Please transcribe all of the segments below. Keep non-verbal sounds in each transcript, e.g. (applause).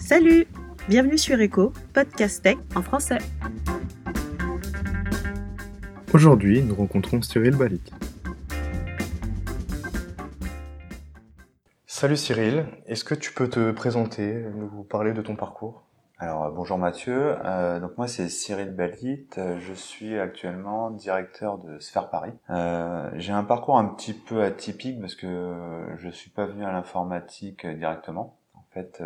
Salut Bienvenue sur Echo, podcast tech en français. Aujourd'hui, nous rencontrons Cyril Balik. Salut Cyril, est-ce que tu peux te présenter, nous parler de ton parcours? Alors euh, bonjour Mathieu, euh, donc moi c'est Cyril Balit, euh, je suis actuellement directeur de Sphère Paris. Euh, j'ai un parcours un petit peu atypique parce que je suis pas venu à l'informatique directement. En fait,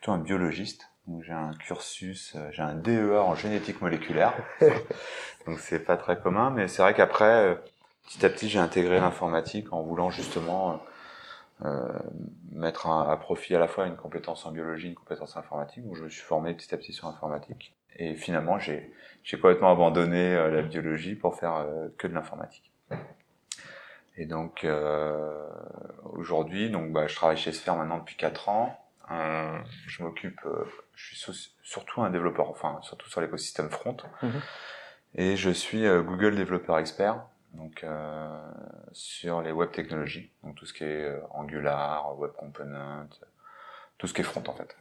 plutôt un biologiste. Donc j'ai un cursus, j'ai un DEA en génétique moléculaire. (laughs) donc c'est pas très commun, mais c'est vrai qu'après, petit à petit, j'ai intégré l'informatique en voulant justement euh, mettre à profit à la fois une compétence en biologie, une compétence informatique. où je me suis formé petit à petit sur l'informatique. Et finalement, j'ai complètement abandonné euh, la biologie pour faire euh, que de l'informatique. Et donc euh, aujourd'hui, donc bah, je travaille chez Sphere maintenant depuis 4 ans. Euh, je m'occupe, je suis surtout un développeur, enfin surtout sur l'écosystème front. Mhm. Et je suis Google développeur expert donc euh, sur les web technologies, donc tout ce qui est euh, Angular, Web Component, tout ce qui est front en fait.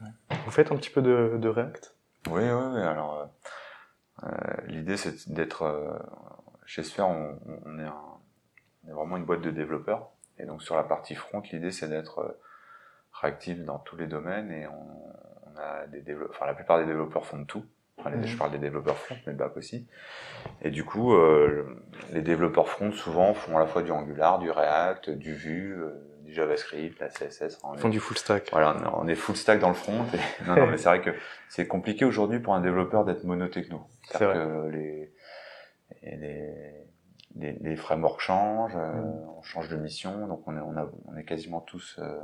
Vous faites un petit peu de, de React? Oui, oui, oui. Alors euh, euh l'idée c'est d'être euh, chez Sphere, on, on, est un, on, est vraiment une boîte de développeurs, et donc sur la partie front, l'idée c'est d'être réactif dans tous les domaines et on, on a des développeurs, enfin la plupart des développeurs font de tout. Mhm. Je parle des développeurs front, mais back aussi. Et du coup, euh, les développeurs front souvent font à la fois du Angular, du React, du Vue, euh, du JavaScript, la CSS. Ils font du full stack. Voilà, on est full stack dans le front. (laughs) non, non, mais c'est vrai que c'est compliqué aujourd'hui pour un développeur d'être monotechno. C'est vrai. que les, les, les, les frameworks changent, euh, mhm. on change de mission, donc on est, on, a, on est quasiment tous, euh,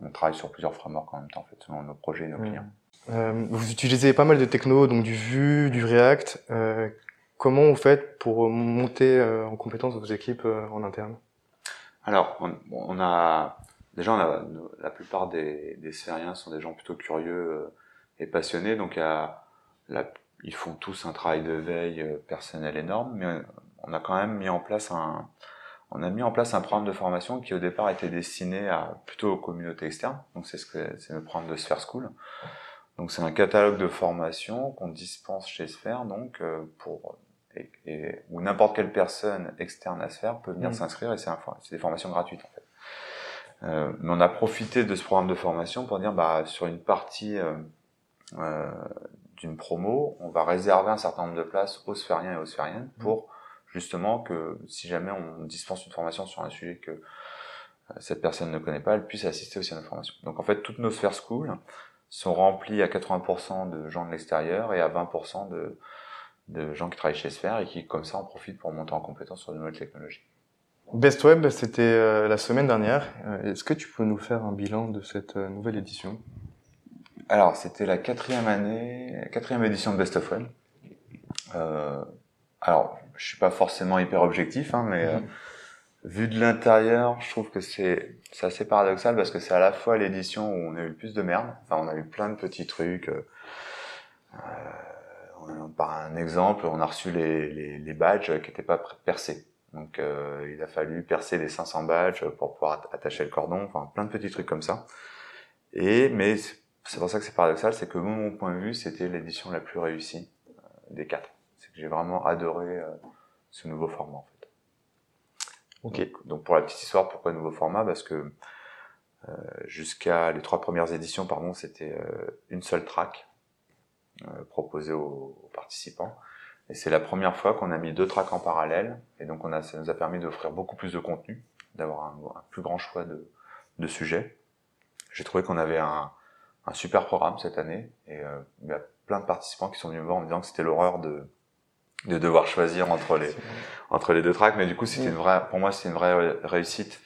on, travaille sur plusieurs frameworks en même temps, en fait, selon nos projets et nos mhm. clients. Euh, vous utilisez pas mal de techno, donc du Vue, du React. Euh, comment vous faites pour monter euh, en compétence vos équipes euh, en interne? Alors, on, on, a déjà on a, la plupart des, des Syriens sont des gens plutôt curieux et passionnés, donc à, la, ils font tous un travail de veille personnel énorme, mais on a quand même mis en place un on a mis en place un programme de formation qui au départ était destiné à plutôt aux communautés externes, donc c'est ce que c'est le programme de Sphere School. Donc c'est un catalogue de formation qu'on dispense chez Sphère, donc euh, pour et, et, où n'importe quelle personne externe à Sphère peut venir mmh. s'inscrire et c'est des formations gratuites en fait. Euh, mais on a profité de ce programme de formation pour dire bah sur une partie euh, euh d'une promo, on va réserver un certain nombre de places aux sphériens et aux sphériennes pour justement que si jamais on dispense une formation sur un sujet que euh, cette personne ne connaît pas, elle puisse assister aussi à notre formation. Donc en fait, toutes nos sphères school, sont remplis à 80% de gens de l'extérieur et à 20% de, de gens qui travaillent chez Sphere et qui, comme ça, en profitent pour monter en compétence sur de nouvelles technologies. Best Web, c'était euh, la semaine dernière. Euh, est-ce que tu peux nous faire un bilan de cette nouvelle édition? Alors, c'était la quatrième année, quatrième édition de Best of Web. Euh, alors, je suis pas forcément hyper objectif, hein, mais mhm vu de l'intérieur, je trouve que c'est c'est assez paradoxal parce que c'est à la fois l'édition où on a eu le plus de merde. Enfin, on a eu plein de petits trucs. Euh, euh par un exemple, on a reçu les, les, les badges qui n'étaient pas percés. Donc, euh, il a fallu percer les 500 badges pour pouvoir attacher le cordon. Enfin, plein de petits trucs comme ça. Et mais c'est pour ça que c'est paradoxal, c'est que mon point de vue, c'était l'édition la plus réussie euh, des quatre. J'ai vraiment adoré euh, ce nouveau format. En fait. Donc, pour la petite histoire, pourquoi nouveau format? Parce que euh, jusqu'à les trois premières éditions, pardon, c'était euh, une seule track euh, proposée aux, participants. Et c'est la première fois qu'on a mis deux tracks en parallèle. Et donc on a, ça nous a permis d'offrir beaucoup plus de contenu, d'avoir un, plus grand choix de, de sujets. J'ai trouvé qu'on avait un, un, super programme cette année. Et il y a plein de participants qui sont venus me voir en me disant que c'était l'horreur de de devoir choisir entre les entre les deux tracks. Mais du coup c'était une vraie pour moi c'est une vraie réussite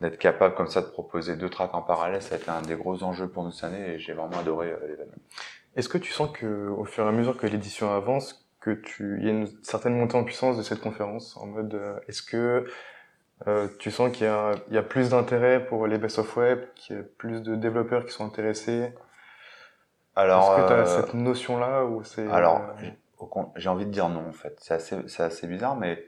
d'être capable comme ça de proposer deux tracks en parallèle. Ça a été un des gros enjeux pour nous cette année et j'ai vraiment adoré euh, l'événement. Est-ce que tu sens que au fur et à mesure que l'édition avance que tu il y a une certaine montée en puissance de cette conférence en mode euh, est-ce que euh, tu sens qu'il y a, il y a plus d'intérêt pour les best of web, qu'il y a plus de développeurs qui sont intéressés? Alors, est-ce que tu as cette notion-là ou c'est Alors, j'ai envie de dire non en fait. C'est assez, assez bizarre, mais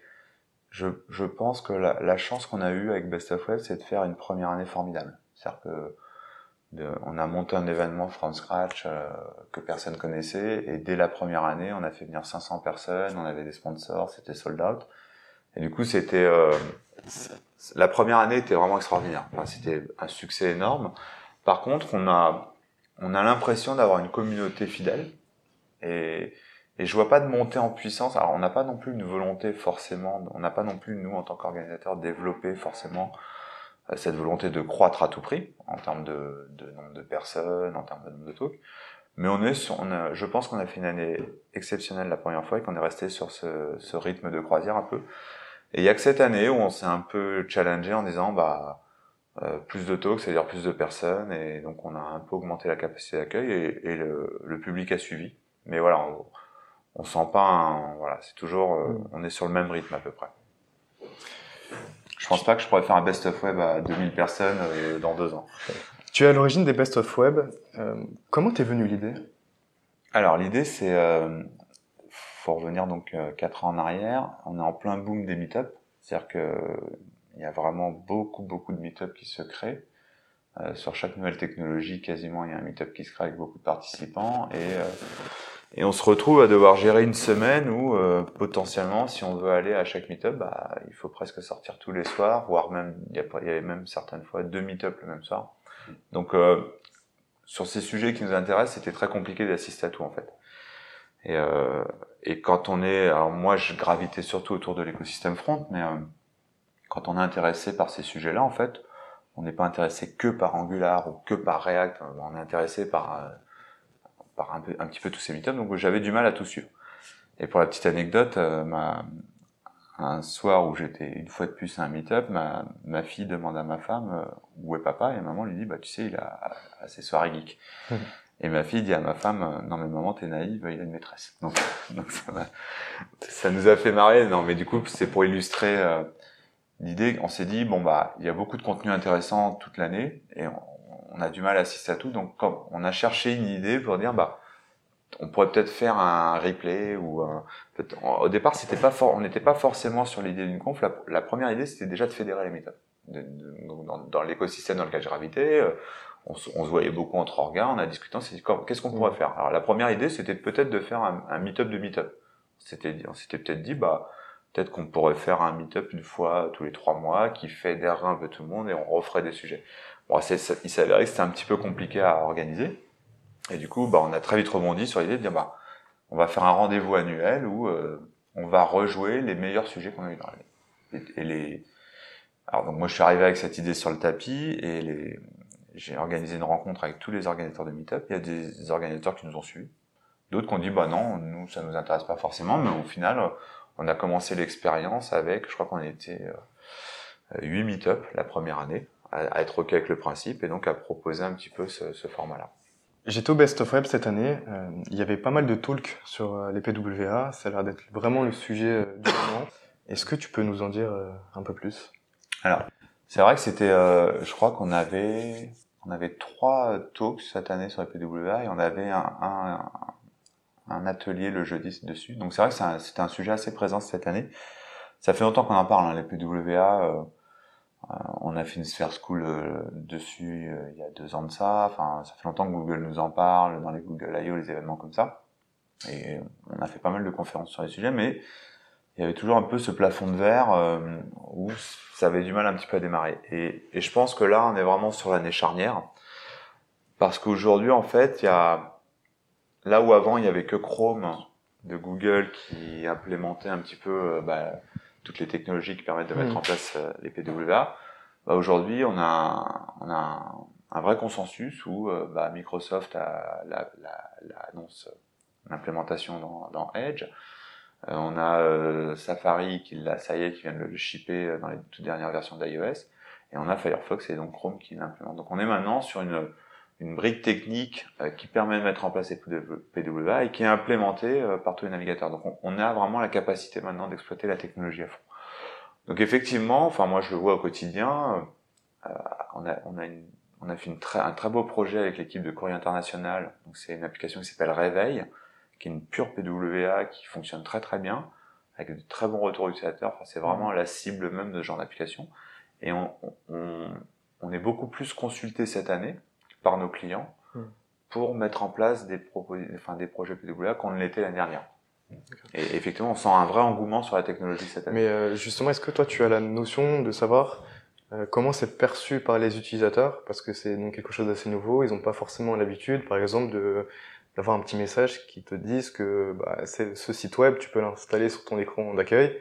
je, je pense que la, chance qu'on a eue avec Best of Web, c'est de faire une première année formidable. C'est-à-dire que on a monté un événement from scratch euh, que personne connaissait et dès la première année, on a fait venir 500 personnes, on avait des sponsors, c'était sold out. Et du coup, c'était euh, la première année était vraiment extraordinaire. C'était un succès énorme. Par contre, on a on a l'impression d'avoir une communauté fidèle et et je vois pas de montée en puissance. Alors, on n'a pas non plus une volonté forcément, on n'a pas non plus nous en tant qu'organisateurs développé forcément euh, cette volonté de croître à tout prix en termes de, de nombre de personnes, en termes de nombre de talks. Mais on est, sur, on a, je pense qu'on a fait une année exceptionnelle la première fois et qu'on est resté sur ce, ce, rythme de croisière un peu. Et il y a que cette année où on s'est un peu challengé en disant bah euh, plus de talks, c'est-à-dire plus de personnes, et donc on a un peu augmenté la capacité d'accueil et, et le, le, public a suivi. Mais voilà, on sent pas, un, voilà, c'est toujours, euh, mm. on est sur le même rythme à peu près. Je pense pas que je pourrais faire un best of web à 2000 personnes euh, dans deux ans. Tu es à l'origine des best of web. Euh, comment t'es venue l'idée? Alors l'idée c'est, euh, faut revenir donc quatre ans en arrière. On est en plein boom des meet-up, c'est-à-dire que il y a vraiment beaucoup beaucoup de meet-up qui se créent. Sur chaque nouvelle technologie, quasiment il y a un meet-up qui se crée avec beaucoup de participants et et on se retrouve à devoir gérer une semaine où euh, potentiellement, si on veut aller à chaque meet-up, bah, il faut presque sortir tous les soirs, voire même il y, y avait même certaines fois deux meet-up le même soir. Donc euh, sur ces sujets qui nous intéressent, c'était très compliqué d'assister à tout en fait. Et, euh, et quand on est, alors moi je gravitais surtout autour de l'écosystème front, mais euh, quand on est intéressé par ces sujets-là, en fait, on n'est pas intéressé que par Angular ou que par React, on est intéressé par euh, par un, peu, un petit peu tous ces meet donc j'avais du mal à tout suivre. Et pour la petite anecdote, euh, ma, un soir où j'étais une fois de plus à un meet-up, ma, ma fille demande à ma femme euh, où est papa et maman lui dit bah tu sais il a, a ses soirées geek. Et ma fille dit à ma femme euh, non mais maman t'es naïve il a une maîtresse. Donc, (laughs) donc ça, ça, nous a fait marrer non mais du coup c'est pour illustrer l'idée on s'est dit bon bah il y a beaucoup de contenu intéressant toute l'année et on, on a du mal à assister à tout. Donc, on a cherché une idée pour dire, bah, on pourrait peut-être faire un replay ou un... au départ, c'était pas fort, on n'était pas forcément sur l'idée d'une conf. La, première idée, c'était déjà de fédérer les méthodes. dans, l'écosystème dans lequel je gravitais, euh, on, se voyait beaucoup entre organes, on a discuté, qu'est-ce qu'on pourrait faire? Alors la première idée, c'était peut-être de faire un, un meet-up de meet-up. C'était, on s'était peut-être dit, bah peut-être qu'on pourrait faire un meet-up une fois tous les trois mois qui fédérerait un peu tout le monde et on referait des sujets. Bon, il s'avérait que c'était un petit peu compliqué à organiser. Et du coup, bah, on a très vite rebondi sur l'idée de dire, bah, on va faire un rendez-vous annuel où euh, on va rejouer les meilleurs sujets qu'on a eu dans l'année. Et, les... Alors donc moi, je suis arrivé avec cette idée sur le tapis et les... j'ai organisé une rencontre avec tous les organisateurs de Meetup. Il y a des organisateurs qui nous ont suivis, d'autres qui ont dit, bah non, nous ça nous intéresse pas forcément, mais au final, on a commencé l'expérience avec, je crois qu'on était euh, 8 Meetup la première année à, être OK avec le principe et donc à proposer un petit peu ce, ce format-là. J'étais au Best of Web cette année. Euh, il y avait pas mal de talks sur euh, les PWA. Ça a l'air d'être vraiment le sujet euh, du moment. Est-ce que tu peux nous en dire euh, un peu plus? Alors, c'est vrai que c'était, je crois qu'on avait, on avait trois talks cette année sur les PWA et on avait un, un, un atelier le jeudi dessus. Donc c'est vrai que c'était un, sujet assez présent cette année. Ça fait longtemps qu'on en parle, hein, les PWA. Euh, on a fait une Sphere School euh, dessus euh, il y a deux ans de ça. Enfin, ça fait longtemps que Google nous en parle dans les Google I.O., les événements comme ça. Et on a fait pas mal de conférences sur les sujets, mais il y avait toujours un peu ce plafond de verre où ça avait du mal un petit peu à démarrer. Et, je pense que là, on est vraiment sur l'année charnière, parce qu'aujourd'hui, en fait, il y a là où avant il y avait que Chrome de Google qui implémentait un petit peu bah, toutes les technologies qui permettent de mettre mm. en place euh, les PWA, bah aujourd'hui on a, on a un, vrai consensus où euh, bah, Microsoft a, la, la, la annonce l'implémentation dans, dans, Edge. Euh, on a Safari qui l'a, ça y est, qui vient de le shipper dans les toutes dernières versions d'iOS. Et on a Firefox et donc Chrome qui l'implémente. Donc on est maintenant sur une, une brique technique qui permet de mettre en place les PWA et qui est implémentée par tous les navigateurs. Donc on, on, a vraiment la capacité maintenant d'exploiter la technologie à fond. Donc effectivement, enfin moi je le vois au quotidien, euh, on, a, on, a une, on a fait une très, un très beau projet avec l'équipe de Courrier International. Donc c'est une application qui s'appelle Réveil, qui est une pure PWA qui fonctionne très très bien, avec de très bons retours utilisateurs. Enfin, c'est vraiment la cible même de ce genre d'application. Et on, on, on, est beaucoup plus consulté cette année par nos clients Hmm. pour mettre en place des, propos- enfin, des projets PWA qu'on ne l'était l'année dernière. Et effectivement, on sent un vrai engouement sur la technologie cette année. Mais euh, justement, est-ce que toi, tu as la notion de savoir euh, comment c'est perçu par les utilisateurs? Parce que c'est donc quelque chose d'assez nouveau. Ils n'ont pas forcément l'habitude, par exemple, de d'avoir un petit message qui te dise que bah, c'est ce site web, tu peux l'installer sur ton écran d'accueil.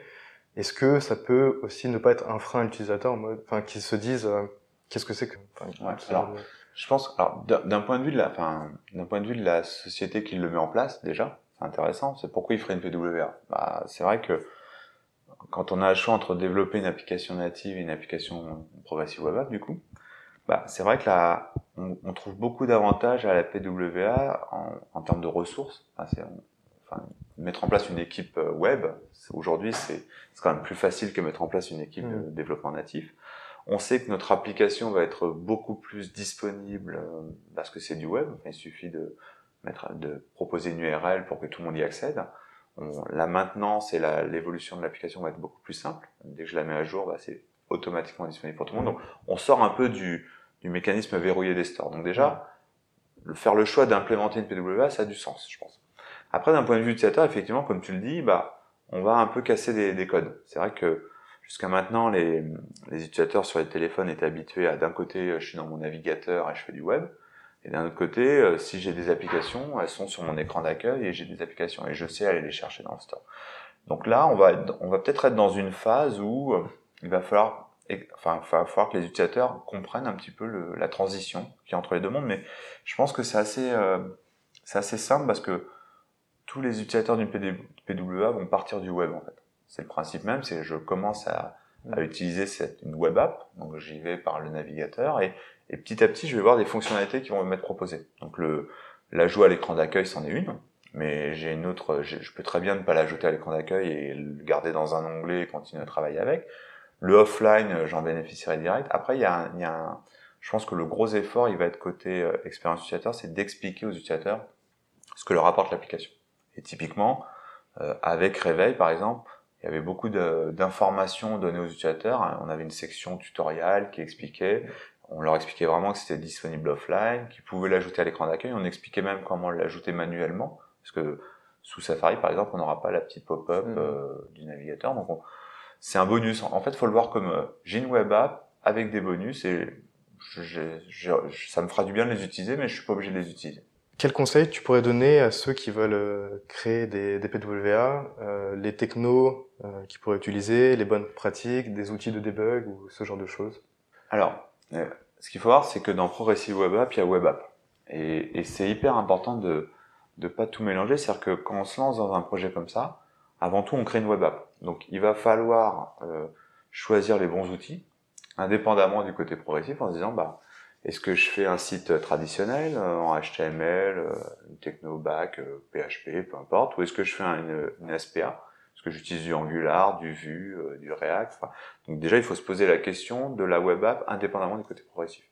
Est-ce que ça peut aussi ne pas être un frein à l'utilisateur, en mode, enfin, qu'ils se disent euh, qu'est-ce que c'est que enfin, Ouais, alors, Je pense, alors, d'un point de vue de la, enfin, d'un point de vue de la société qui le met en place, déjà, c'est intéressant. C'est pourquoi il ferait une PWA. Bah, c'est vrai que quand on a le choix entre développer une application native et une application progressive web app, du coup, bah, c'est vrai que là, on, on trouve beaucoup d'avantages à la PWA en, en termes de ressources. Enfin, c'est- enfin, mettre en place une équipe euh, web, aujourd'hui, c'est c'est quand même plus facile que mettre en place une équipe de Mhm. développement natif. On sait que notre application va être beaucoup plus disponible euh, parce que c'est du web. Il suffit de mettre, de proposer une URL pour que tout le monde y accède. La maintenance et l'évolution de l'application va être beaucoup plus simple. Dès que je la mets à jour, bah, c'est automatiquement disponible pour tout le monde. Donc, on sort un peu du, du mécanisme verrouillé des stores. Donc déjà, le, faire le choix d'implémenter une PWA, ça a du sens, je pense. Après, d'un point de vue utilisateur, effectivement, comme tu le dis, bah, on va un peu casser des, des codes. C'est vrai que jusqu'à maintenant, les, les utilisateurs sur les téléphones étaient habitués à d'un côté, euh, je suis dans mon navigateur et je fais du web. Et d'un autre côté, euh, si j'ai des applications, elles sont sur mon écran d'accueil et j'ai des applications et je sais aller les chercher dans le store. Donc là, on va, être- on va peut-être être dans une phase où euh, il va falloir, enfin, il va falloir que les utilisateurs comprennent un petit peu le- la transition qui est entre les deux mondes. Mais je pense que c'est assez, euh, c'est assez simple parce que tous les utilisateurs d'une PWA vont partir du web en fait. C'est le principe même, c'est je commence à, à utiliser cette, une web app, donc j'y vais par le navigateur et, et petit à petit je vais voir des fonctionnalités qui vont m'être proposées. Donc le l'ajout à l'écran d'accueil c'en est une, mais j'ai une autre, je peux très bien ne pas l'ajouter à l'écran d'accueil et le garder dans un onglet et continuer à travailler avec. Le offline, euh, j'en bénéficierai direct. Après il y a, un- il y a un, je pense que le gros effort, il va être côté euh, expérience utilisateur, c'est d'expliquer aux utilisateurs ce que leur apporte l'application. Et typiquement, euh, avec Réveil, par exemple, il y avait beaucoup d'informations données aux utilisateurs. hein. On avait une section tutoriel qui expliquait, on leur expliquait vraiment que c'était disponible offline, qu'ils pouvaient l'ajouter à l'écran d'accueil. On expliquait même comment l'ajouter manuellement, parce que sous Safari, par exemple, on n'aura pas la petite pop-up euh, du navigateur. Donc, on- c'est un bonus. En fait, faut le voir comme euh, j'ai une web app avec des bonus et je- je- je- ça me fera du bien de les utiliser, mais je suis pas obligé de les utiliser. Quel conseil tu pourrais donner à ceux qui veulent euh, créer des, des PWA, euh, les technos euh, qu'ils pourraient utiliser, les bonnes pratiques, des outils de debug ou ce genre de choses? Alors, euh, ce qu'il faut voir, c'est que dans Progressive Web App, il y a Web App. Et, et c'est hyper important de ne pas tout mélanger. C'est-à-dire que quand on se lance dans un projet comme ça, avant tout, on crée une Web App. Donc, il va falloir euh, choisir les bons outils, indépendamment du côté progressif, en se disant, bah, est-ce que je fais un site traditionnel euh, en HTML, euh, une techno back, euh, PHP, peu importe, ou est-ce que je fais un- une, une SPA Est-ce que j'utilise du Angular, du Vue, euh, du React Donc déjà, il faut se poser la question de la web app indépendamment du côté progressif.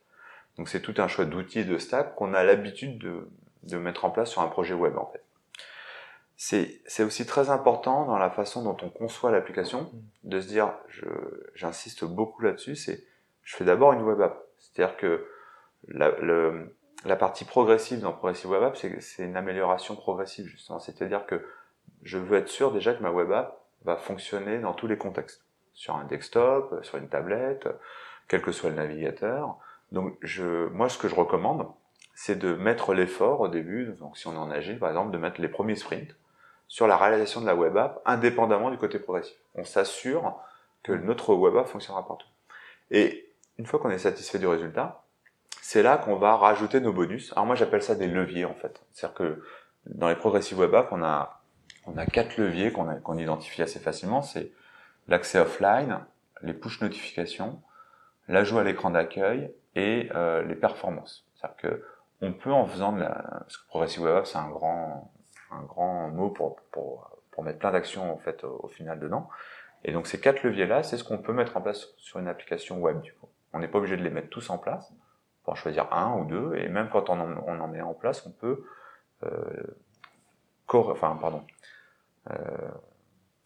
Donc c'est tout un choix d'outils et de stack qu'on a l'habitude de, de mettre en place sur un projet web en fait. C'est aussi très important dans la façon dont on conçoit l'application de se dire, j'insiste beaucoup là-dessus, c'est je fais d'abord une web app. C'est-à-dire que la, le- la partie progressive dans Progressive Web App, c'est une amélioration progressive justement. C'est-à-dire que je veux être sûr déjà que ma web app va fonctionner dans tous les contextes. Sur un desktop, sur une tablette, quel que soit le navigateur. Donc je, moi ce que je recommande, c'est de mettre l'effort au début, donc si on est en agile par exemple, de mettre les premiers sprints sur la réalisation de la web app indépendamment du côté progressif. On s'assure que notre web app fonctionnera partout. Et une fois qu'on est satisfait du résultat, c'est là qu'on va rajouter nos bonus. Alors moi j'appelle ça des leviers en fait. C'est-à-dire que dans les progressive web apps, on a on a quatre leviers qu'on identifie assez facilement. C'est l'accès offline, les push notifications, l'ajout à l'écran d'accueil et euh, les performances. C'est-à-dire que on peut en faisant de la parce que progressive web app c'est un grand un grand mot pour pour pour mettre plein d'actions en fait au, au final dedans. Et donc ces quatre leviers là, c'est ce qu'on peut mettre en place sur une application web du coup. On n'est pas obligé de les mettre tous en place. On peut en choisir un ou deux et même quand on en, on en met en place, on peut euh, enfin pardon euh,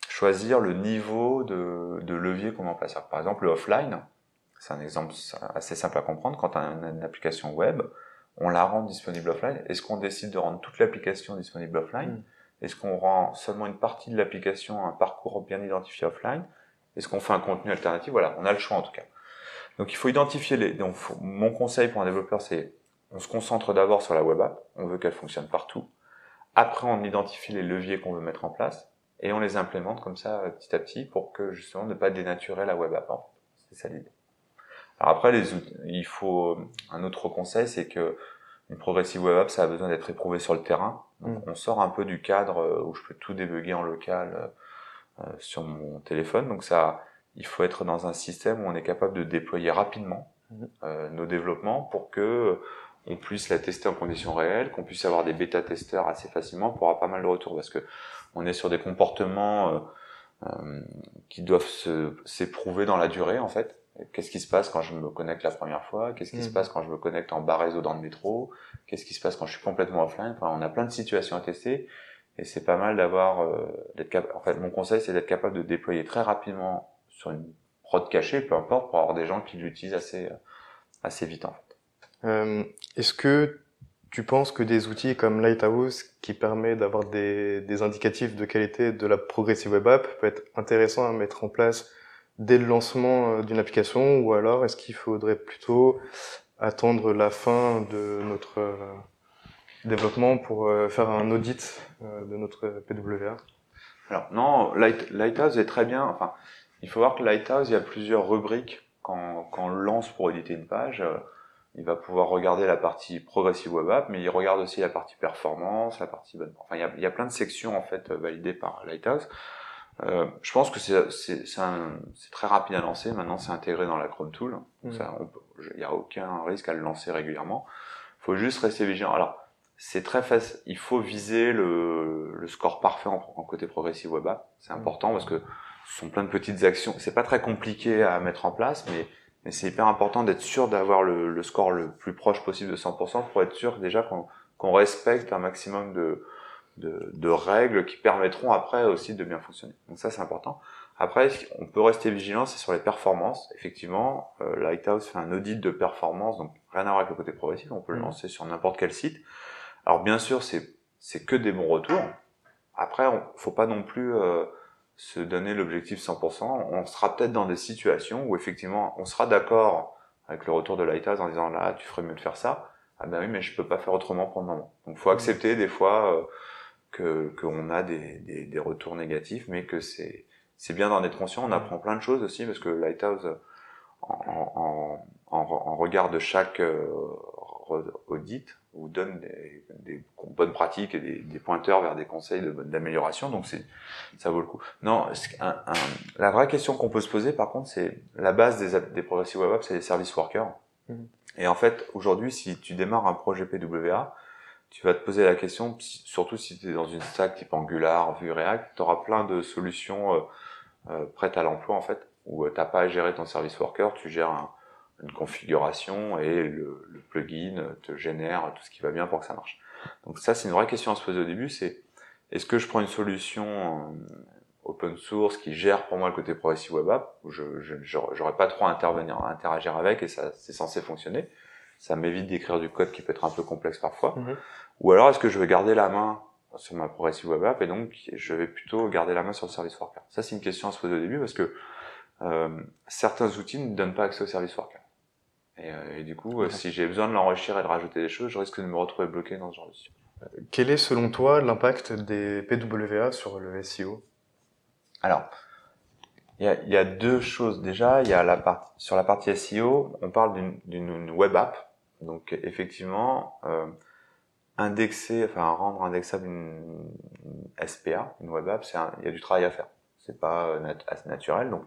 choisir le niveau de, de levier qu'on met en place. Alors, Par exemple, le offline, c'est un exemple assez simple à comprendre. Quand on a une application web, on la rend disponible offline Est-ce qu'on décide de rendre toute l'application disponible offline Mm. Est-ce qu'on rend seulement une partie de l'application, un parcours bien identifié offline? Est-ce qu'on fait un contenu alternatif? Voilà, on a le choix en tout cas. Donc il faut identifier les. Donc faut- mon conseil pour un développeur, c'est on se concentre d'abord sur la web app. On veut qu'elle fonctionne partout. Après, on identifie les leviers qu'on veut mettre en place et on les implémente comme ça euh, petit à petit pour que justement ne pas dénaturer la web app. C'est ça l'idée. Alors après, les outils, il faut un autre conseil, c'est que une progressive web app, ça a besoin d'être éprouvé sur le terrain. Donc, on sort un peu du cadre euh, où je peux tout débugger en local euh, euh, sur mon téléphone. Donc ça, il faut être dans un système où on est capable de déployer rapidement Mhm. euh, nos développements pour que euh, on puisse la tester en conditions réelles, qu'on puisse avoir des bêta-testeurs assez facilement pour avoir pas mal de retours parce que on est sur des comportements euh, euh, qui doivent s'éprouver dans la durée en fait. Qu'est-ce qui se passe quand je me connecte la première fois? Qu'est-ce qui se Mhm. passe quand je me connecte en bas réseau dans le métro? Qu'est-ce qui se passe quand je suis complètement offline? Enfin, on a plein de situations à tester et c'est pas mal d'avoir euh, d'être capable. En fait, mon conseil c'est d'être capable de déployer très rapidement sur une prod cachée, peu importe, pour avoir des gens qui l'utilisent assez assez vite en fait. Euh, Est-ce que tu penses que des outils comme Lighthouse, qui permet d'avoir des, des indicatifs de qualité de la progressive web app, peut être intéressant à mettre en place dès le lancement euh, d'une application, ou alors est-ce qu'il faudrait plutôt attendre la fin de notre euh, développement pour euh, faire un audit euh, de notre PWA Alors non, Light, Lighthouse est très bien. Enfin, il faut voir que Lighthouse, il y a plusieurs rubriques quand, quand on lance pour éditer une page. euh, il va pouvoir regarder la partie progressive web app, mais il regarde aussi la partie performance, la partie bonne. Enfin, il y a, il y a plein de sections en fait euh, validées par Lighthouse. Euh, je pense que c'est très rapide à lancer. Maintenant, c'est intégré dans la Chrome Tool. Je- il n'y a aucun risque à le lancer régulièrement. Il faut juste rester vigilant. Alors, c'est très facile. Il faut viser le, le score parfait en, en côté progressive web app. C'est Mhm. important parce que sont plein de petites actions. C'est pas très compliqué à mettre en place, mais, mais c'est hyper important d'être sûr d'avoir le, le score le plus proche possible de 100% pour être sûr déjà qu'on respecte un maximum de, de, de règles qui permettront après aussi de bien fonctionner. Donc ça c'est important. Après, on peut rester vigilant, c'est sur les performances. Effectivement, euh, Lighthouse fait un audit de performance, donc rien à voir avec le côté progressif, on peut le Mhm. lancer sur n'importe quel site. Alors bien sûr, c'est c'est que des bons retours. Après, on, faut pas non plus euh, se donner l'objectif 100%. On sera peut-être dans des situations où effectivement, on sera d'accord avec le retour de Lighthouse en disant là, tu ferais mieux de faire ça. Ah ben oui, mais je peux pas faire autrement pour le moment. Donc, faut accepter des fois euh, que qu'on a des, des, des retours négatifs, mais que c'est c'est bien d'en être conscient. On apprend plein de choses aussi parce que Lighthouse, en, en, en, en regard de chaque euh, audit, vous donne des, des bonnes pratiques et des, des pointeurs vers des conseils de- d'amélioration. Donc c'est ça vaut le coup. Non, un- un- la vraie question qu'on peut se poser, par contre, c'est la base des, des progressive web apps, c'est les service workers. Mhm. Et en fait, aujourd'hui, si tu démarres un projet PWA, tu vas te poser la question, surtout si tu es dans une stack type Angular, Vue, React, tu auras plein de solutions euh, euh, prêtes à l'emploi en fait, où tu n'as pas à gérer ton service worker, tu gères un- une configuration et le, le plugin te génère tout ce qui va bien pour que ça marche. Donc ça, c'est une vraie question à se poser au début, c'est est-ce que je prends une solution euh, open source qui gère pour moi le côté progressive web app, où je j'aurais pas trop à intervenir, à interagir avec et ça c'est censé fonctionner. Ça m'évite d'écrire du code qui peut être un peu complexe parfois. Mhm. Ou alors est-ce que je vais garder la main sur ma progressive web app et donc je vais plutôt garder la main sur le service worker? Ça c'est une question à se poser au début parce que euh, certains outils ne donnent pas accès au service worker. Et, euh, et du coup, euh, si j'ai besoin de l'enrichir et de rajouter des choses, je risque de me retrouver bloqué dans ce genre de situation. Quel est selon toi l'impact des PWA sur le SEO Alors, il y a, y a deux choses. Déjà, il y a la part, sur la partie SEO, on parle d'une- web app. Donc, effectivement, euh, indexer, enfin rendre indexable une, une SPA, une web app, un- il y a du travail à faire. C'est pas euh, nat- assez naturel. Donc,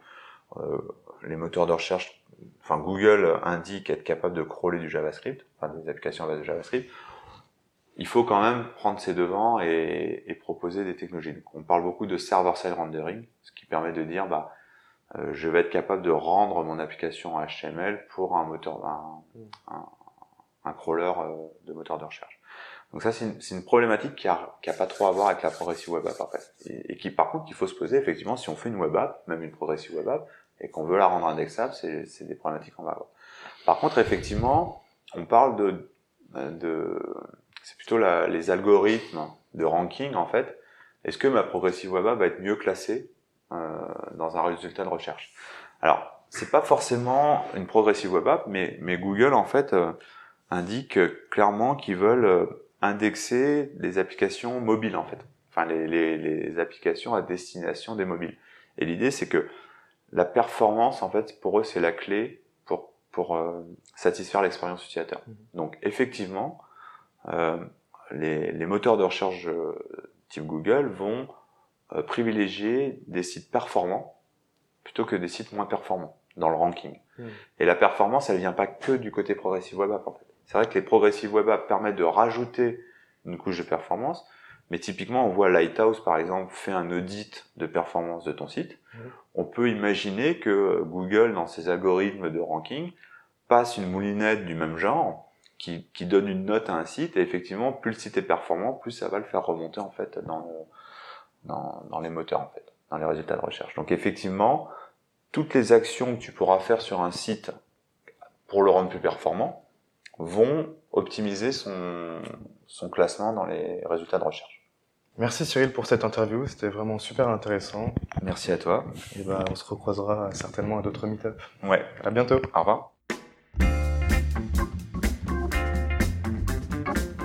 euh, les moteurs de recherche, enfin Google indique être capable de crawler du JavaScript, enfin des applications à base de JavaScript. Il faut quand même prendre ses devants et, proposer des technologies. Donc, on parle beaucoup de server-side rendering, ce qui permet de dire, bah, euh, je vais être capable de rendre mon application HTML pour un moteur, un, crawler euh, de moteur de recherche. Donc ça, c'est une, problématique qui a, a pas trop à voir avec la progressive web app. Et, et qui, par contre, qu'il faut se poser effectivement si on fait une web app, même une progressive web app, et qu'on veut la rendre indexable, c'est, des problématiques qu'on va avoir. Par contre, effectivement, on parle de, de, c'est plutôt la, les algorithmes de ranking en fait. Est-ce que ma progressive web app va être mieux classée euh, dans un résultat de recherche? Alors, c'est pas forcément une progressive web app, mais, mais Google en fait euh, indique clairement qu'ils veulent euh, indexer les applications mobiles en fait, enfin les, les, les applications à destination des mobiles. Et l'idée c'est que la performance en fait pour eux c'est la clé pour pour euh, satisfaire l'expérience utilisateur. Mmh. Donc effectivement, euh, les, les, moteurs de recherche euh, type Google vont euh, privilégier des sites performants plutôt que des sites moins performants dans le ranking. Mmh. Et la performance, elle vient pas que du côté progressive web app en fait. C'est vrai que les progressive web app permettent de rajouter une couche de performance, mais typiquement, on voit Lighthouse, par exemple, fait un audit de performance de ton site. Mmh. On peut imaginer que Google, dans ses algorithmes de ranking, passe une moulinette du même genre, qui, qui, donne une note à un site, et effectivement, plus le site est performant, plus ça va le faire remonter, en fait, dans, dans, dans les moteurs, en fait, dans les résultats de recherche. Donc, effectivement, toutes les actions que tu pourras faire sur un site pour le rendre plus performant vont optimiser son, son classement dans les résultats de recherche. Merci Cyril pour cette interview, c'était vraiment super intéressant. Merci à toi. Et bah, on se recroisera certainement à d'autres meet-up. Ouais. À bientôt. Au revoir.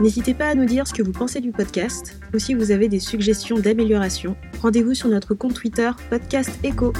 N'hésitez pas à nous dire ce que vous pensez du podcast ou si vous avez des suggestions d'amélioration. Rendez-vous sur notre compte Twitter Podcast Echo.